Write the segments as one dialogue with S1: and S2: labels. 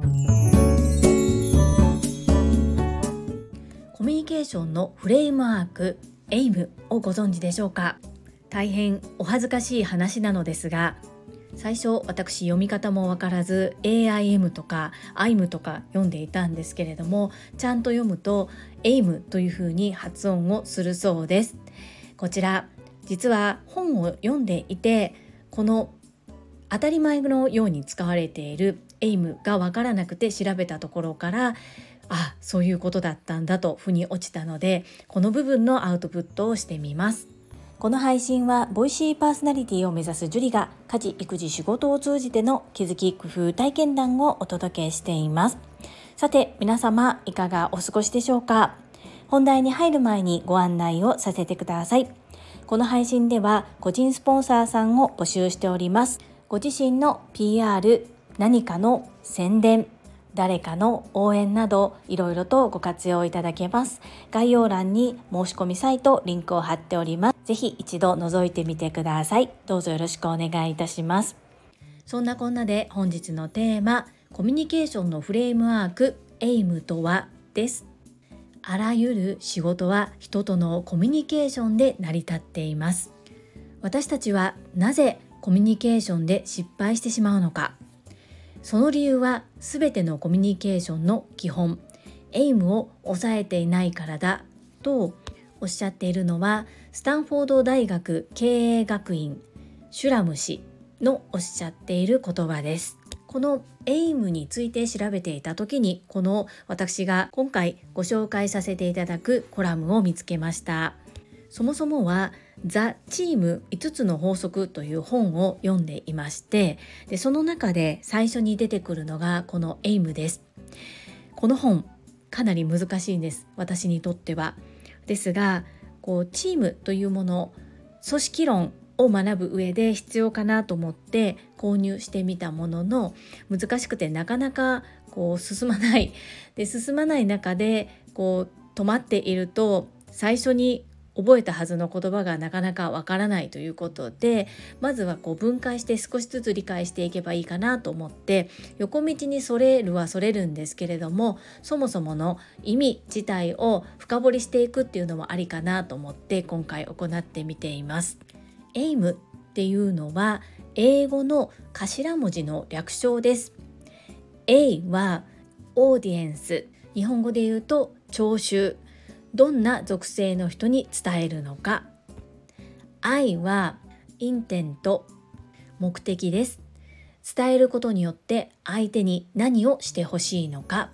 S1: コミュニケーションのフレームワークエイムをご存知でしょうか？大変お恥ずかしい話なのですが最初私読み方もわからず AIM とか IM とか読んでいたんですけれどもちゃんと読むと AIM というふうに発音をするそうです。こちら実は本を読んでいてこの当たり前のように使われている AIM がわからなくて調べたところからあそういうことだったんだと腑に落ちたのでこの部分のアウトプットをしてみます。この配信はボイシーパーソナリティを目指すジュリが家事育児仕事を通じての気づき工夫体験談をお届けしています。さて皆様いかがお過ごしでしょうか？本題に入る前にご案内をさせてください。この配信では個人スポンサーさんを募集しております。ご自身の PR 何かの宣伝誰かの応援などいろいろとご活用いただけます。概要欄に申し込みサイトリンクを貼っております。ぜひ一度覗いてみてください。どうぞよろしくお願いいたします。そんなこんなで本日のテーマコミュニケーションのフレームワークエイムとはです。あらゆる仕事は人とのコミュニケーションで成り立っています。私たちはなぜコミュニケーションで失敗してしまうのか。その理由は全てのコミュニケーションの基本エイムを抑えていないからだとおっしゃっているのはスタンフォード大学経営学院シュラム氏のおっしゃっている言葉です。このエイムについて調べていた時にこの私が今回ご紹介させていただくコラムを見つけました。そもそもはザ・チーム5つの法則という本を読んでいましてでその中で最初に出てくるのがこのエイムです。この本かなり難しいんです。私にとっては。ですがこうチームというもの組織論を学ぶ上で必要かなと思って購入してみたものの難しくてなかなかこう進まない。で進まない中でこう止まっていると最初に覚えたはずの言葉がなかなかわからないということでまずはこう分解して少しずつ理解していけばいいかなと思って横道にそれるはそれるんですけれどもそもそもの意味自体を深掘りしていくっていうのもありかなと思って今回行ってみています。エイムっていうのは英語の頭文字の略称です。A はオーディエンス日本語で言うと聴衆どんな属性の人に伝えるのか。I はインテント目的です。伝えることによって相手に何をしてほしいのか。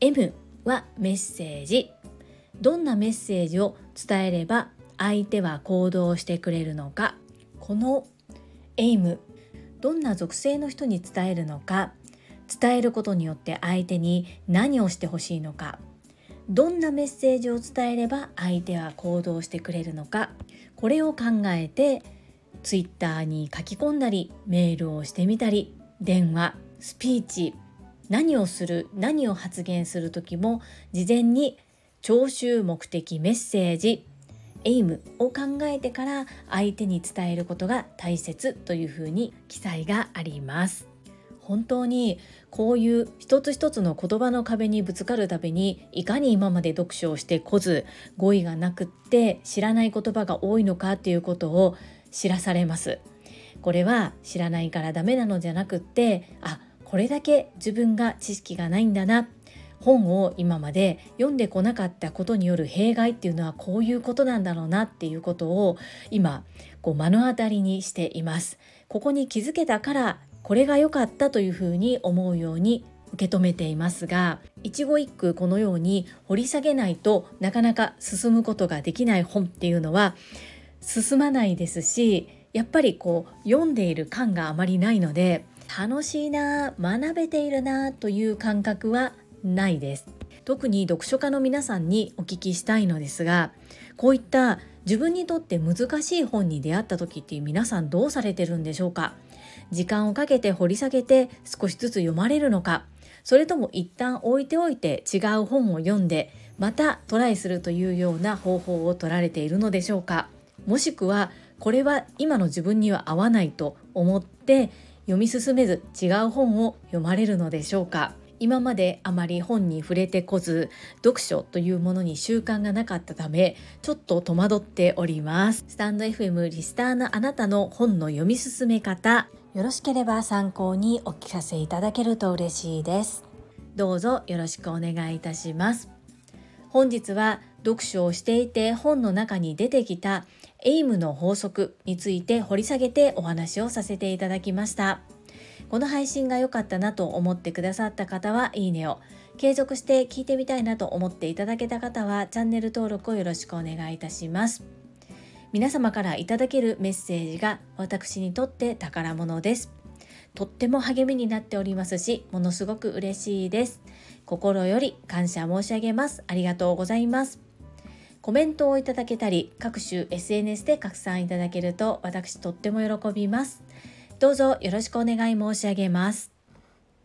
S1: M はメッセージ。どんなメッセージを伝えれば相手は行動してくれるのか。この AIM どんな属性の人に伝えるのか。伝えることによって相手に何をしてほしいのか。どんなメッセージを伝えれば相手は行動してくれるのかこれを考えて Twitter に書き込んだりメールをしてみたり電話スピーチ何をする何を発言する時も事前に聴衆目的メッセージエイムを考えてから相手に伝えることが大切というふうに記載があります。本当にこういう一つ一つの言葉の壁にぶつかるたびにいかに今まで読書をしてこず語彙がなくって知らない言葉が多いのかっていうことを知らされます。これは知らないからダメなのじゃなくってあこれだけ自分が知識がないんだな本を今まで読んでこなかったことによる弊害っていうのはこういうことなんだろうなっていうことを今こう目の当たりにしています。ここに気づけたからこれが良かったというふうに思うように受け止めていますが一語一句このように掘り下げないとなかなか進むことができない本っていうのは進まないですしやっぱりこう読んでいる感があまりないので楽しいな学べているなという感覚はないです。特に読書家の皆さんにお聞きしたいのですがこういった自分にとって難しい本に出会った時って皆さんどうされてるんでしょうか？時間をかけて掘り下げて少しずつ読まれるのか。それとも一旦置いておいて違う本を読んでまたトライするというような方法を取られているのでしょうか。もしくはこれは今の自分には合わないと思って読み進めず違う本を読まれるのでしょうか。今まであまり本に触れてこず読書というものに習慣がなかったためちょっと戸惑っております。スタンド FM リスターのあなたの本の読み進め方。よろしければ参考にお聞かせいただけると嬉しいです。どうぞよろしくお願いいたします。本日は読書をしていて本の中に出てきたエイムの法則について掘り下げてお話をさせていただきました。この配信が良かったなと思ってくださった方はいいねを。継続して聞いてみたいなと思っていただけた方はチャンネル登録をよろしくお願いいたします。皆様からいただけるメッセージが私にとって宝物です。とっても励みになっておりますしものすごく嬉しいです。心より感謝申し上げます。ありがとうございます。コメントをいただけたり各種 SNS で拡散いただけると私とっても喜びます。どうぞよろしくお願い申し上げます。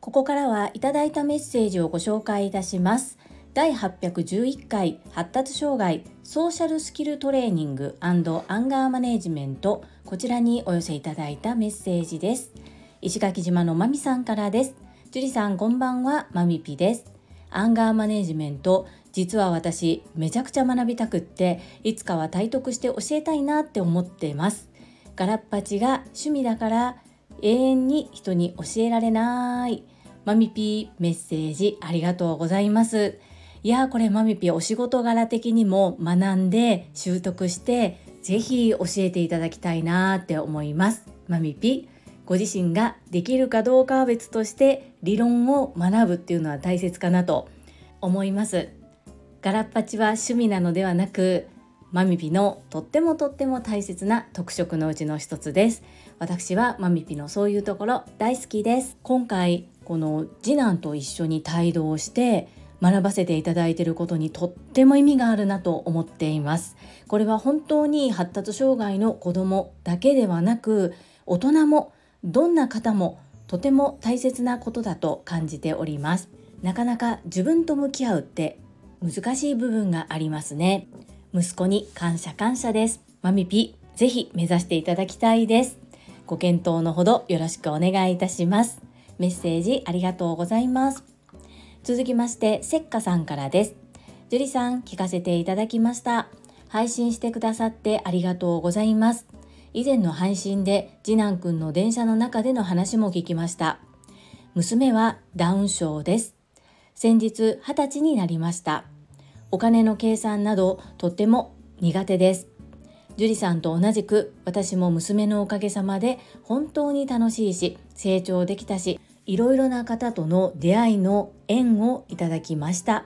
S1: ここからはいただいたメッセージをご紹介いたします。第811回発達障害ソーシャルスキルトレーニングアンガーマネジメントこちらにお寄せいただいたメッセージです。石垣島のまみさんからです。樹里さんこんばんは、まみぴです。アンガーマネジメント実は私めちゃくちゃ学びたくっていつかは体得して教えたいなって思ってますガラッパチが趣味だから永遠に人に教えられないマミピーメッセージありがとうございますいやこれマミピお仕事柄的にも学んで習得してぜひ教えていただきたいなって思います。マミピご自身ができるかどうかは別として理論を学ぶっていうのは大切かなと思います。ガラッパチは趣味なのではなくマミピのとってもとっても大切な特色のうちの一つです。私はマミピのそういうところ大好きです。今回この次男と一緒に帯同して学ばせていただいていることにとっても意味があるなと思っていますこれは本当に発達障害の子供だけではなく大人もどんな方もとても大切なことだと感じておりますなかなか自分と向き合うって難しい部分がありますね息子に感謝感謝です。マミピ、ぜひ目指していただきたいです。ご検討のほどよろしくお願いいたします。メッセージありがとうございます。続きまして、せっかさんからです。樹里さん、聞かせていただきました。配信してくださってありがとうございます。以前の配信で次男くんの電車の中での話も聞きました。娘はダウン症です。先日20歳になりました。お金の計算などとっても苦手です。樹里さんと同じく私も娘のおかげさまで本当に楽しいし成長できたしいろいろな方との出会いの縁をいただきました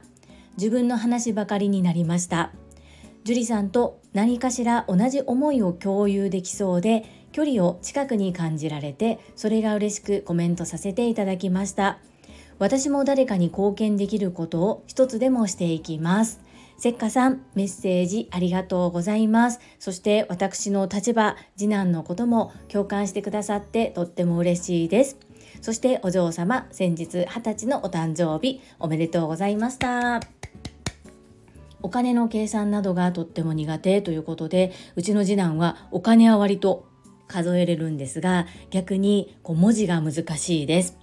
S1: 自分の話ばかりになりました樹里さんと何かしら同じ思いを共有できそうで距離を近くに感じられてそれが嬉しくコメントさせていただきました私も誰かに貢献できることを一つでもしていきます。せっかさん、メッセージありがとうございます。そして私の立場、次男のことも共感してくださってとっても嬉しいです。そしてお嬢様、先日20歳のお誕生日おめでとうございました。お金の計算などがとっても苦手ということで、うちの次男はお金は割と数えれるんですが、逆にこう文字が難しいです。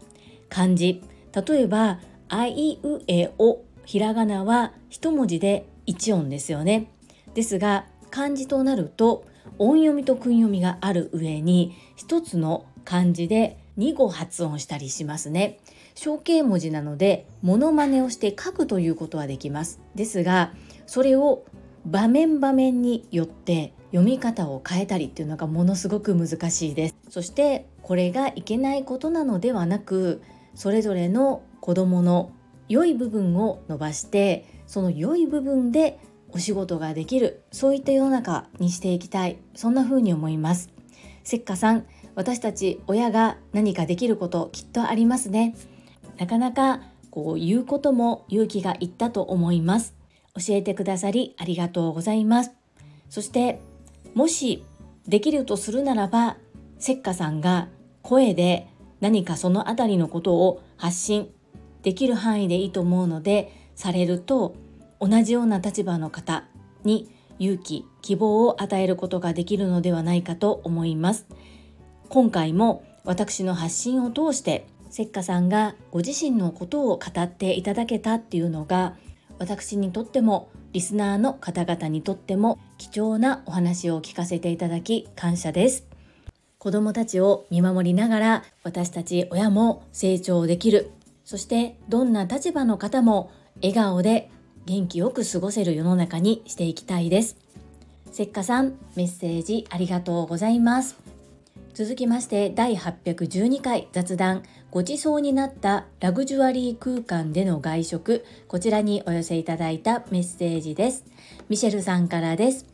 S1: 漢字、例えば「あいうえお」ひらがなは一文字で一音ですよね。ですが漢字となると音読みと訓読みがある上に一つの漢字で2語発音したりしますね。象形文字なのでモノマネをして書くということはできます。ですがそれを場面場面によって読み方を変えたりっていうのがものすごく難しいです。そしてこれがいけないことなのではなくそれぞれの子どもの良い部分を伸ばしてその良い部分でお仕事ができるそういった世の中にしていきたいそんな風に思いますせっかさん私たち親が何かできることきっとありますね。なかなかこう言うことも勇気がいったと思います。教えてくださりありがとうございます。そしてもしできるとするならばせっかさんが声で何かその辺りのことを発信できる範囲でいいと思うのでされると同じような立場の方に勇気希望を与えることができるのではないかと思います。今回も私の発信を通してせっかさんがご自身のことを語っていただけたっていうのが私にとってもリスナーの方々にとっても貴重なお話を聞かせていただき感謝です。子供たちを見守りながら私たち親も成長できる。そしてどんな立場の方も笑顔で元気よく過ごせる世の中にしていきたいです。せっかさんメッセージありがとうございます。続きまして第812回雑談。ごちそうになったラグジュアリー空間での外食。こちらにお寄せいただいたメッセージです。ミシェルさんからです。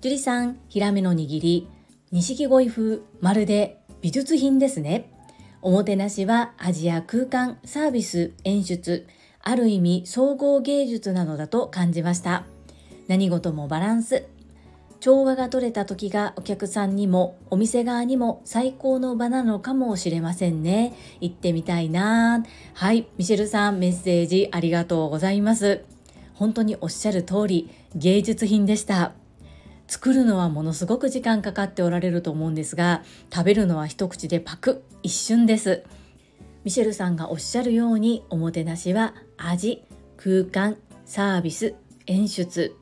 S1: 樹里さんヒラメの握り。錦鯉風まるで美術品ですね。おもてなしは味や空間サービス演出。ある意味総合芸術なのだと感じました。何事もバランス。調和が取れた時がお客さんにもお店側にも最高の場なのかもしれませんね。行ってみたいなはい、ミシェルさんメッセージありがとうございます。本当におっしゃる通り芸術品でした。作るのはものすごく時間かかっておられると思うんですが食べるのは一口でパク一瞬ですミシェルさんがおっしゃるようにおもてなしは味空間サービス演出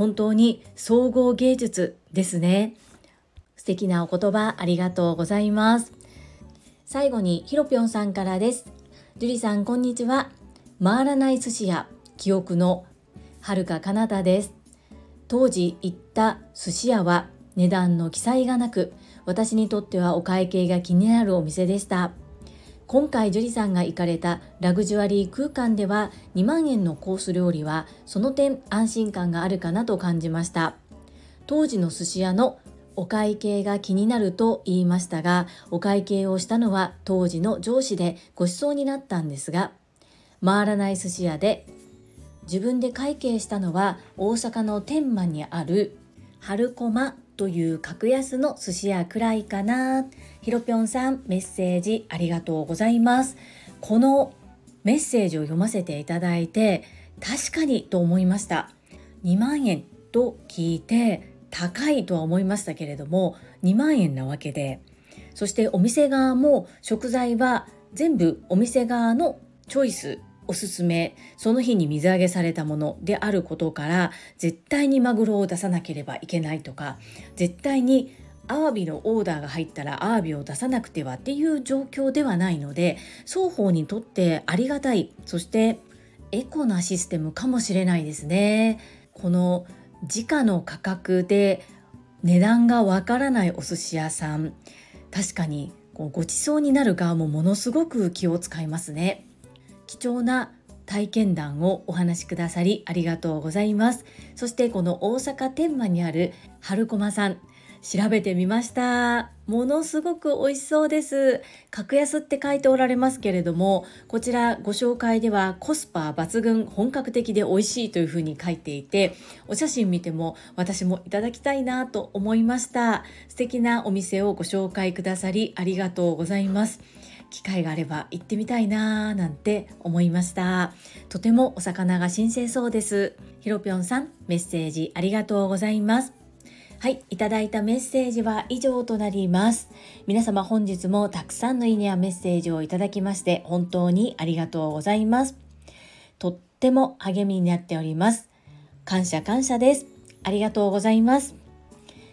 S1: 本当に総合芸術ですね。素敵なお言葉ありがとうございます。最後にひろぴょんさんからです。樹里さんこんにちは。回らない寿司屋記憶のはるかかなたです。当時行った寿司屋は値段の記載がなく、私にとってはお会計が気になるお店でした。今回樹里さんが行かれたラグジュアリー空間では2万円のコース料理はその点安心感があるかなと感じました。当時の寿司屋のお会計が気になると言いましたがお会計をしたのは当時の上司でご馳走になったんですが回らない寿司屋で自分で会計したのは大阪の天満にある春駒という格安の寿司屋くらいかな。ひろぴょんさんメッセージありがとうございます。このメッセージを読ませていただいて確かにと思いました。2万円と聞いて高いとは思いましたけれども2万円なわけでそしてお店側も食材は全部お店側のチョイスおすすめその日に水揚げされたものであることから絶対にマグロを出さなければいけないとか絶対にアワビのオーダーが入ったらアワビを出さなくてはっていう状況ではないので双方にとってありがたいそしてエコなシステムかもしれないですね。この時価の価格で値段がわからないお寿司屋さん確かにこうごちそうになる側もものすごく気を使いますね。貴重な体験談をお話しくださりありがとうございます。そしてこの大阪天満にある春駒さん調べてみました。ものすごく美味しそうです。格安って書いておられますけれどもこちらご紹介ではコスパ抜群本格的で美味しいというふうに書いていてお写真見ても私もいただきたいなと思いました。素敵なお店をご紹介くださりありがとうございます。機会があれば行ってみたいなーなんて思いましたとてもお魚が新鮮そうですひろぴょんさんメッセージありがとうございますはい、いただいたメッセージは以上となります。皆様本日もたくさんのいいねやメッセージをいただきまして本当にありがとうございます。とっても励みになっております。感謝感謝です。ありがとうございます。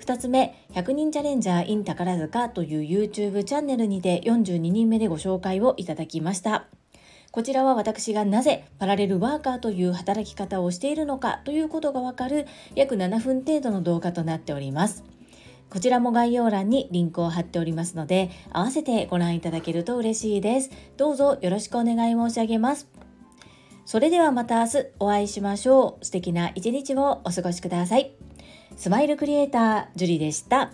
S1: 2つ目、100人チャレンジャー in 宝塚という YouTube チャンネルにて42人目でご紹介をいただきました。こちらは私がなぜパラレルワーカーという働き方をしているのかということがわかる約7分程度の動画となっております。こちらも概要欄にリンクを貼っておりますので、合わせてご覧いただけると嬉しいです。どうぞよろしくお願い申し上げます。それではまた明日お会いしましょう。素敵な一日をお過ごしください。スマイルクリエイター、ジュリでした。